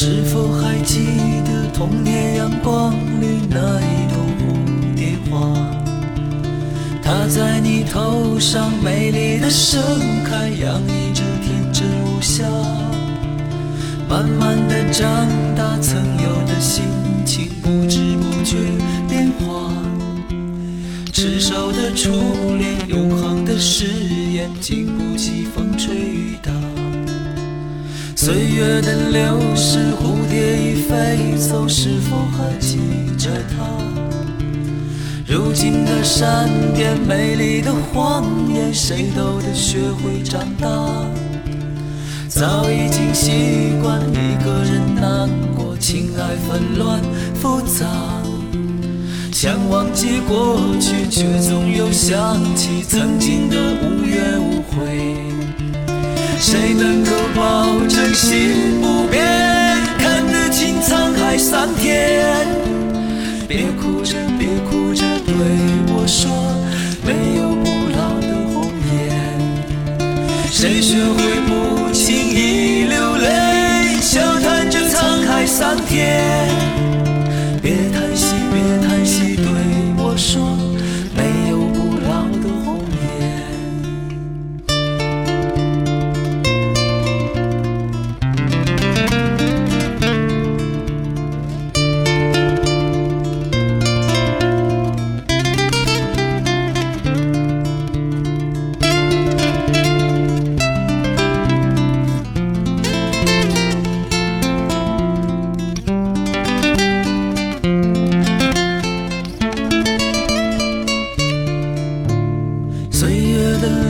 是否还记得童年阳光里那一朵蝴蝶花？它在你头上美丽的盛开，洋溢着天真无瑕。慢慢的长大，曾有的心情不知不觉变化。执手的初恋，永恒的誓言，经不起风吹雨打。岁月的流逝，蝴蝶已飞走，是否还记着它？如今的山边，美丽的谎言，谁都得学会长大。早已经习惯一个人难过，情爱纷乱复杂。想忘记过去，却总又想起曾经的无怨无悔。谁能够保证心不变，看得清沧海桑田？别哭着，别哭着，对我说，没有不老的红颜。谁学会不轻易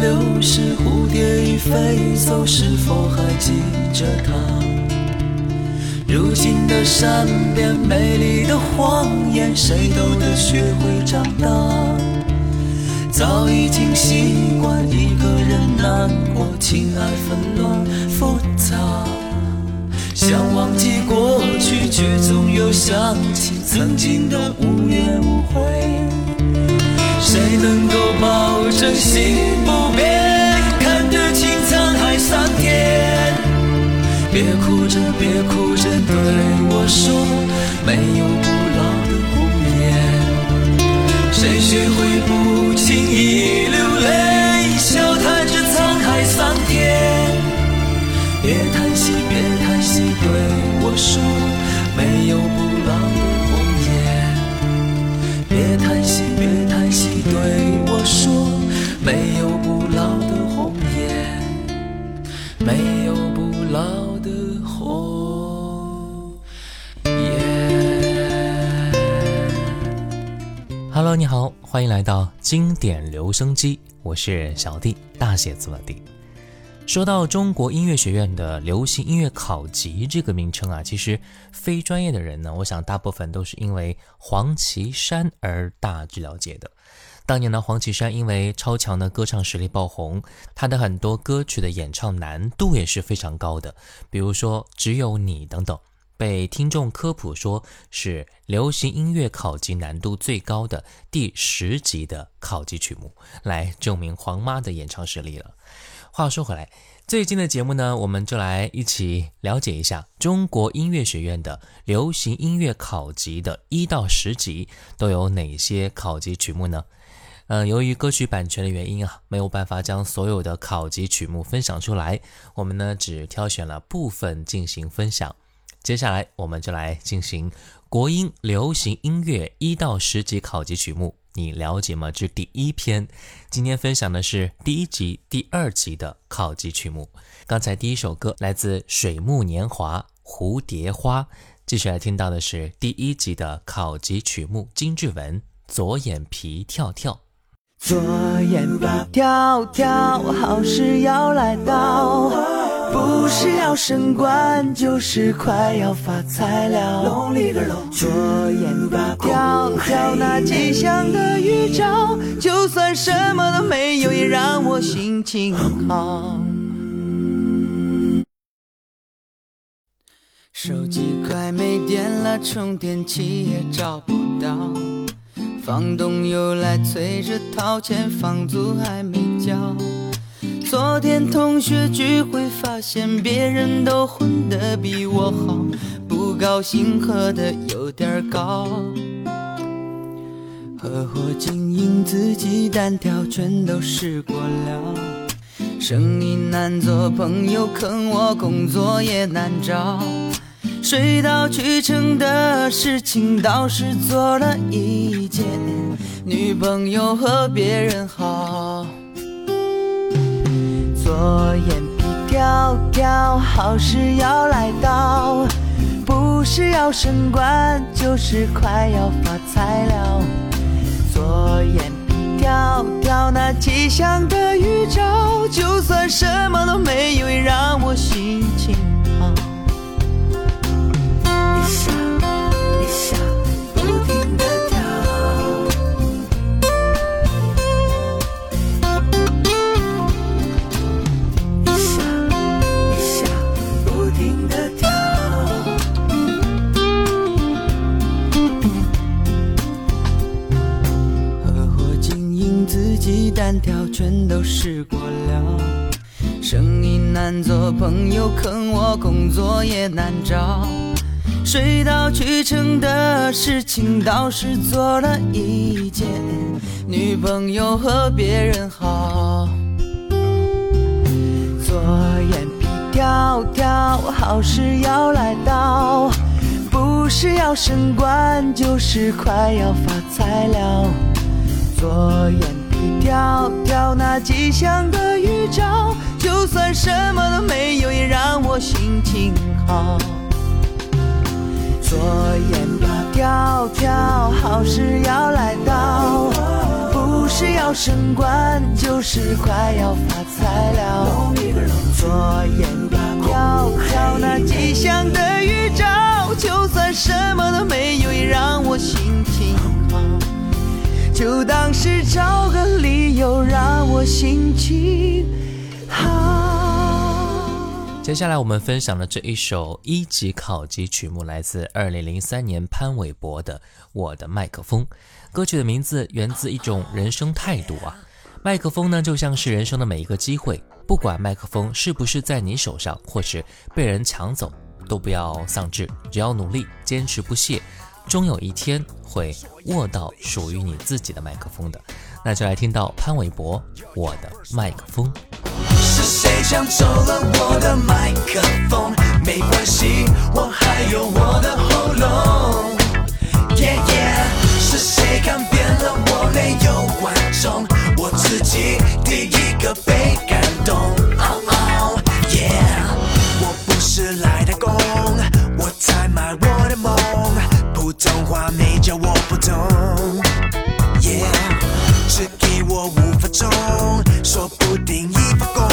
流逝，蝴蝶已飞走，是否还记着它？如今的善变，美丽的谎言，谁都得学会长大。早已经习惯一个人难过，情爱纷乱复杂。想忘记过去，却总又想起曾经的无怨无悔。谁能够保证心不变，看得清沧海桑田？别哭着，别哭着，对我说，没有不老的红颜。谁学会不轻易流泪，笑谈着沧海桑田？别叹息，别叹息，对我说，Hello，你好，欢迎来到经典留声机，我是小弟，大写字的弟。说到中国音乐学院的流行音乐考级这个名称啊，其实非专业的人呢，我想大部分都是因为黄绮珊而大致了解的。当年呢，黄绮珊因为超强的歌唱实力爆红，她的很多歌曲的演唱难度也是非常高的，比如说《只有你》等等。被听众科普说是流行音乐考级难度最高的第十级的考级曲目，来证明黄妈的演唱实力了。话说回来，最近的节目呢，我们就来一起了解一下中国音乐学院的流行音乐考级的一到十级都有哪些考级曲目呢？嗯，由于歌曲版权的原因啊，没有办法将所有的考级曲目分享出来，我们呢只挑选了部分进行分享。接下来我们就来进行国音流行音乐一到十级考级曲目，你了解吗？这第一篇，今天分享的是第一集、第二集的考级曲目。刚才第一首歌来自水木年华《蝴蝶花》，继续来听到的是第一集的考级曲目金志文《左眼皮跳跳》。左眼皮跳跳，好事要来到，不是要升官，就是快要发财了。左眼皮跳跳，那吉祥的预兆，就算什么都没有，也让我心情好。手机快没电了，充电器也找不到。房东又来催着掏钱，房租还没交。昨天同学聚会，发现别人都混得比我好，不高兴喝的有点高。合伙经营，自己单挑，全都试过了。生意难做，朋友坑我，工作也难找。水到渠成的事情倒是做了一件，女朋友和别人好。左眼皮跳跳，好事要来到，不是要升官，就是快要发财了。左眼皮跳跳，那吉祥的预兆，就算什么都没有，也让我心情单挑，全都试过了。生意难做，朋友坑我，工作也难找。水到渠成的事情倒是做了一件，女朋友和别人好。左眼皮跳跳，好事要来到，不是要升官，就是快要发财了。左眼跳跳，那吉祥的预兆，就算什么都没有，也让我心情好。左眼皮跳跳，好事要来到，不是要升官，就是快要发财了。左眼皮跳跳，那吉祥的预兆，就算什么都没有，也让我心情。就当是找个理由，让我心情好。接下来我们分享的这一首一级考级曲目来自二零零三年潘玮柏的《我的麦克风》。歌曲的名字源自一种人生态度啊，麦克风呢就像是人生的每一个机会，不管麦克风是不是在你手上，或是被人抢走，都不要丧志，只要努力，坚持不懈，终有一天会握到属于你自己的麦克风的。那就来听到潘玮柏《我的麦克风》。是谁抢走了我的麦克风？没关系，我还有我的喉咙。Yeah yeah，是谁看扁了我没有观众？我自己第一个被感动。钟，说不定一发功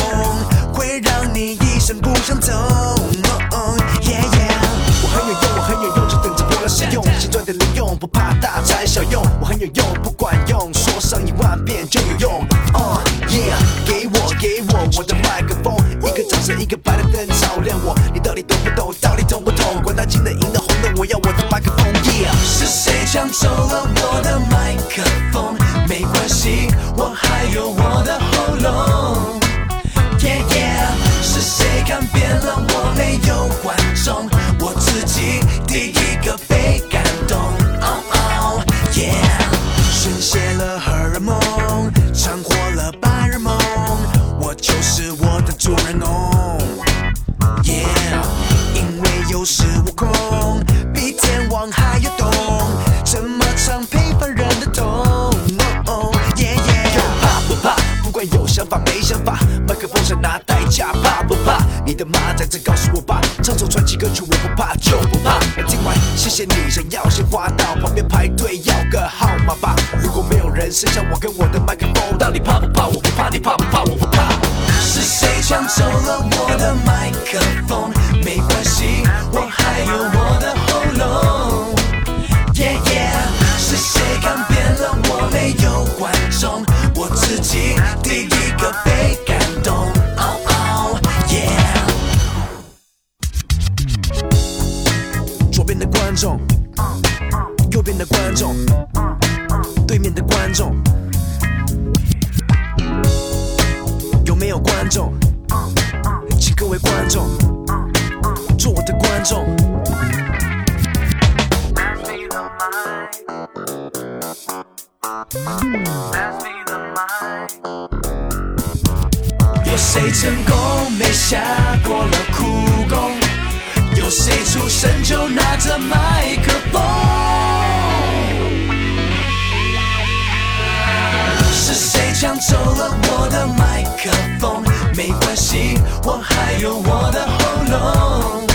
会让你一生不想走。Oh, yeah, yeah 我很有用，我很有用，就等着波浪使用，心赚的零用，不怕大材小用。我很有用，不管用，说上一万遍就有用。Oh, yeah，给我给我我的麦克风，一个掌声，一个白的灯照亮我。你到底懂不懂？到底痛不痛？管他金的银的红的，我要我的麦克风。是谁抢走了我的麦克风？谢谢你，想要鲜花到旁边排队要个号码吧。如果没有人剩下我跟我的麦克风，到底怕不怕？我不怕，你怕不怕？我不怕。是谁抢走了我的麦克风？没关系，我还有我的喉咙。耶耶是谁改变了我？没有观众，我自己第一个被感动。观众，右边的观众，对面的观众，有没有观众？请各位观众做我的观众。有谁成功没下过了苦？有谁出生就拿着麦克风？是谁抢走了我的麦克风？没关系，我还有我的喉咙。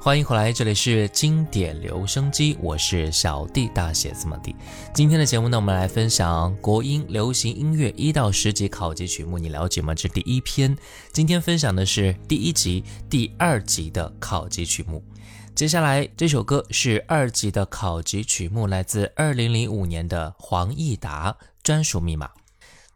欢迎回来，这里是经典留声机，我是小弟大写字母 D。今天的节目呢，我们来分享国音流行音乐一到十级考级曲目，你了解吗？这第一篇，今天分享的是第一集、第二集的考级曲目。接下来这首歌是二级的考级曲目，来自二零零五年的黄义达专属密码。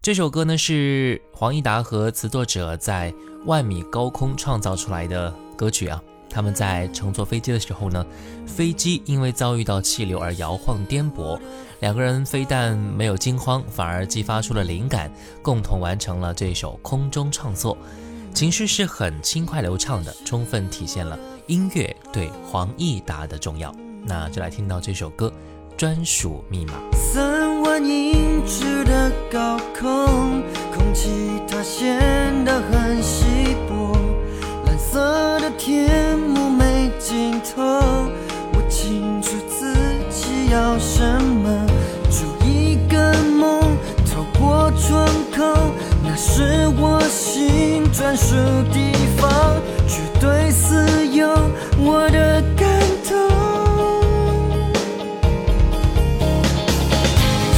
这首歌呢是黄义达和词作者在万米高空创造出来的歌曲啊。他们在乘坐飞机的时候呢，飞机因为遭遇到气流而摇晃颠簸，两个人非但没有惊慌，反而激发出了灵感，共同完成了这首空中创作。情绪是很轻快流畅的，充分体现了音乐对黄义达的重要。那就来听到这首歌《专属密码》。三万英尺的高空，空气它显得很稀薄，色的天幕没尽头。我清楚自己要什么，筑一个梦，透过窗口，那是我心专属地方，绝对私有我的感动。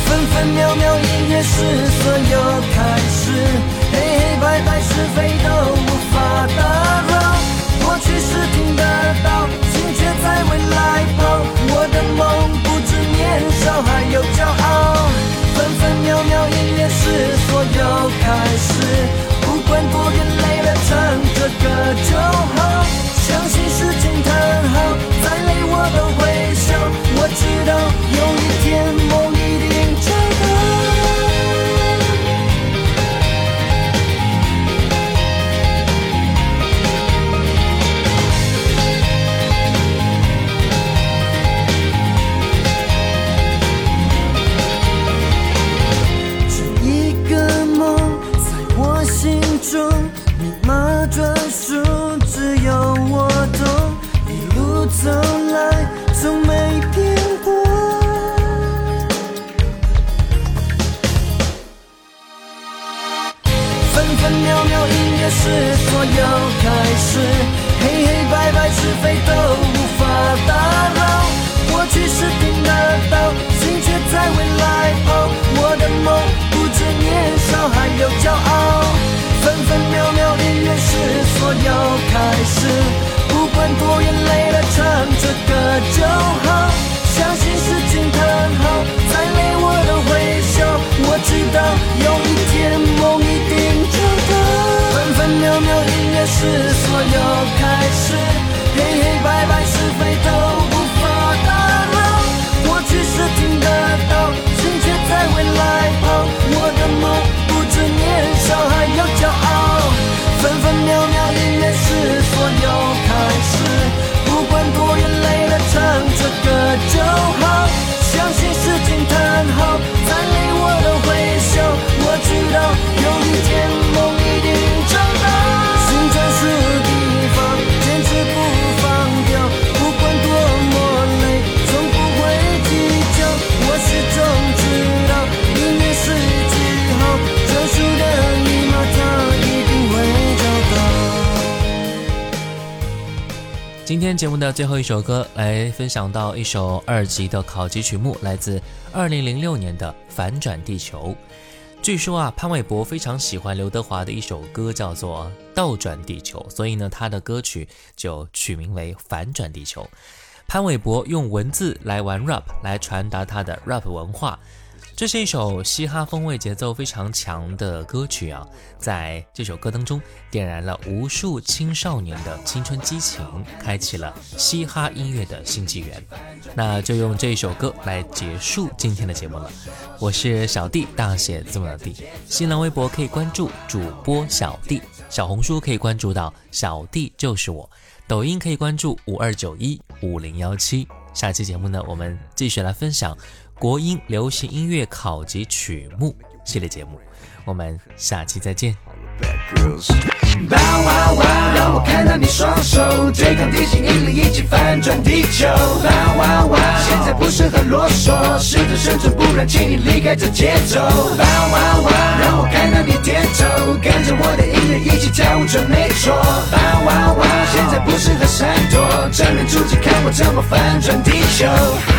分分秒秒，音乐是所有开始，黑黑白白是非都个就好。相信时间很好，再累我都会笑。我知道有一天梦开始，不管多远，累了唱着歌就好。相信事情很好，再累我都会笑。我知道有一天梦一定找到。分分秒秒音乐是所有开始，黑黑白白又开始，不管多远累了唱着歌就今天节目的最后一首歌，来分享到一首二级的考级曲目，来自2006年的《反转地球》。据说啊，潘玮柏非常喜欢刘德华的一首歌，叫做《倒转地球》，所以呢，他的歌曲就取名为《反转地球》。潘玮柏用文字来玩 rap，来传达他的 rap 文化。这是一首嘻哈风味、节奏非常强的歌曲啊，在这首歌当中点燃了无数青少年的青春激情，开启了嘻哈音乐的新纪元。那就用这一首歌来结束今天的节目了。我是小弟，大写字母的弟。新浪微博可以关注主播小弟，小红书可以关注到小弟就是我，抖音可以关注五二九一五零幺七。下期节目呢，我们继续来分享国音流行音乐考级曲目系列节目，我们下期再见。Bow wow wow，让我看到你双手对抗地心引力，一起翻转地球。Bow wow wow，现在不适合啰嗦，试着生存，不然请你离开这节奏。Bow wow wow，让我看到你点头，跟着我的音乐一起跳舞，准没错。Bow wow wow，现在不适合闪躲，正面出击，看我怎么翻转地球。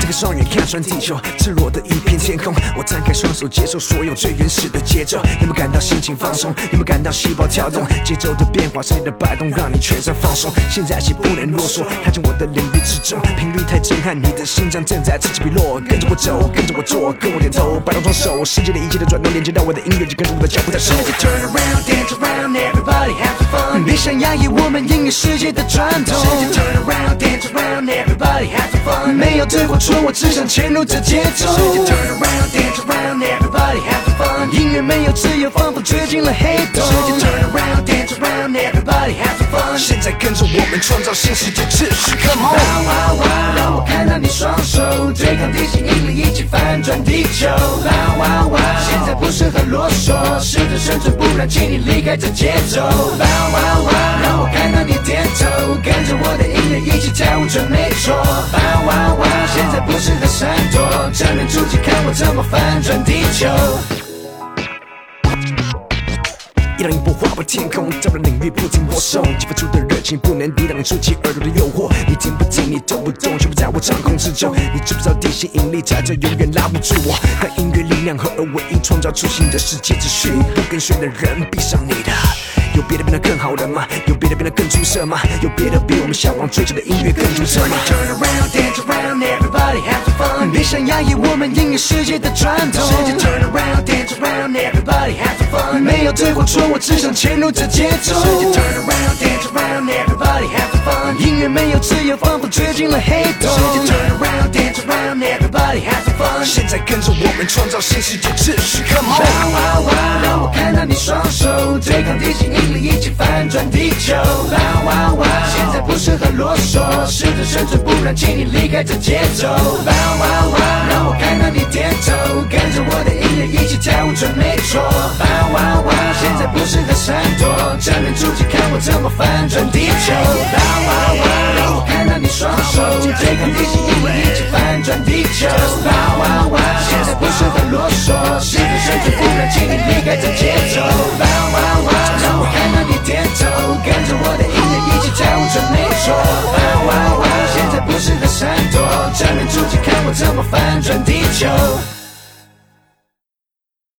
这个双眼看穿地球，赤裸的一片天空。我张开双手，接受所有最原始的节奏。有没有感到心情放松？有没有感到心胞跳动？节奏的变化，声音的摆动，让你全身放松。现在起不能啰嗦，踏进我的领域之中，频率太震撼，你的心脏正在此起彼落。跟着我走，跟着我做，跟我点头，摆动双手，世界的一切的转动连接到我的音乐，就跟着我的脚步在走。Turn around, dance around, everybody have fun. 别想压抑我们音乐世界的传统。Turn around, dance around, everybody have fun. 没有对或错，我只想牵入这节奏。Turn around, dance around, everybody have fun. 音乐没有自由，仿佛坠进了黑洞。Turn around, dance around, everybody have fun. 现在跟着我们创造新世界秩序，Come on！哇哇哇！让我看到你双手对抗地心引力，一起翻转地球。Wow wow wow！！现在不适合啰嗦，试着生存，不然请你离开这节奏。Wow wow wow！！让我看到你点头，跟着我的音乐一起跳舞，准没错。Wow wow wow！！现在不适合闪躲，正面出击，看我怎么翻转地球。一浪一波划破天空，在我的领域不停播送，激发出的热情不能抵挡，竖起耳朵的诱惑。你听不听，你动不动，全部在我掌控之中。你知不知道地心引力在这永远拉不住我？和音乐力量合而为一，创造出新的世界秩序。不跟随的人，闭上你的。有别的变得更好的吗？有别的变得更出色吗？有别的比我们向往追求的音乐更出色吗？Turn around, dance around, everybody have fun. 别想压抑我们音乐世界的传统。Turn around, dance around, everybody have fun. 没有对或错，我只想潜入这节奏。Turn around, dance around, everybody have fun. 音乐没有自由，仿佛坠进了黑洞。Turn around, dance around, everybody have fun. 现在跟着我们创造新世界秩序，Come 哇 on！哇哇！让我看到你双手对抗地心引力，一起翻转地球。哇哇哇！现在不适合啰嗦，试着生存，不然请你离开这节奏。哇哇哇！让我看到你点头，跟着我的一起跳舞，准没错。哇哇哇！现在不适合闪躲，正面出击，看我怎么翻转地球。哇哇哇！让我看到你双手对抗地心引力，一起翻转地球。哇哇哇！现在不是很啰嗦，试着生存，不然请你离开这节奏。哇哇哇！让我看到你点头，跟着我的音乐一起跳舞，准没错。哇哇哇！现在不适合闪躲，正面出击，看我怎么翻转地球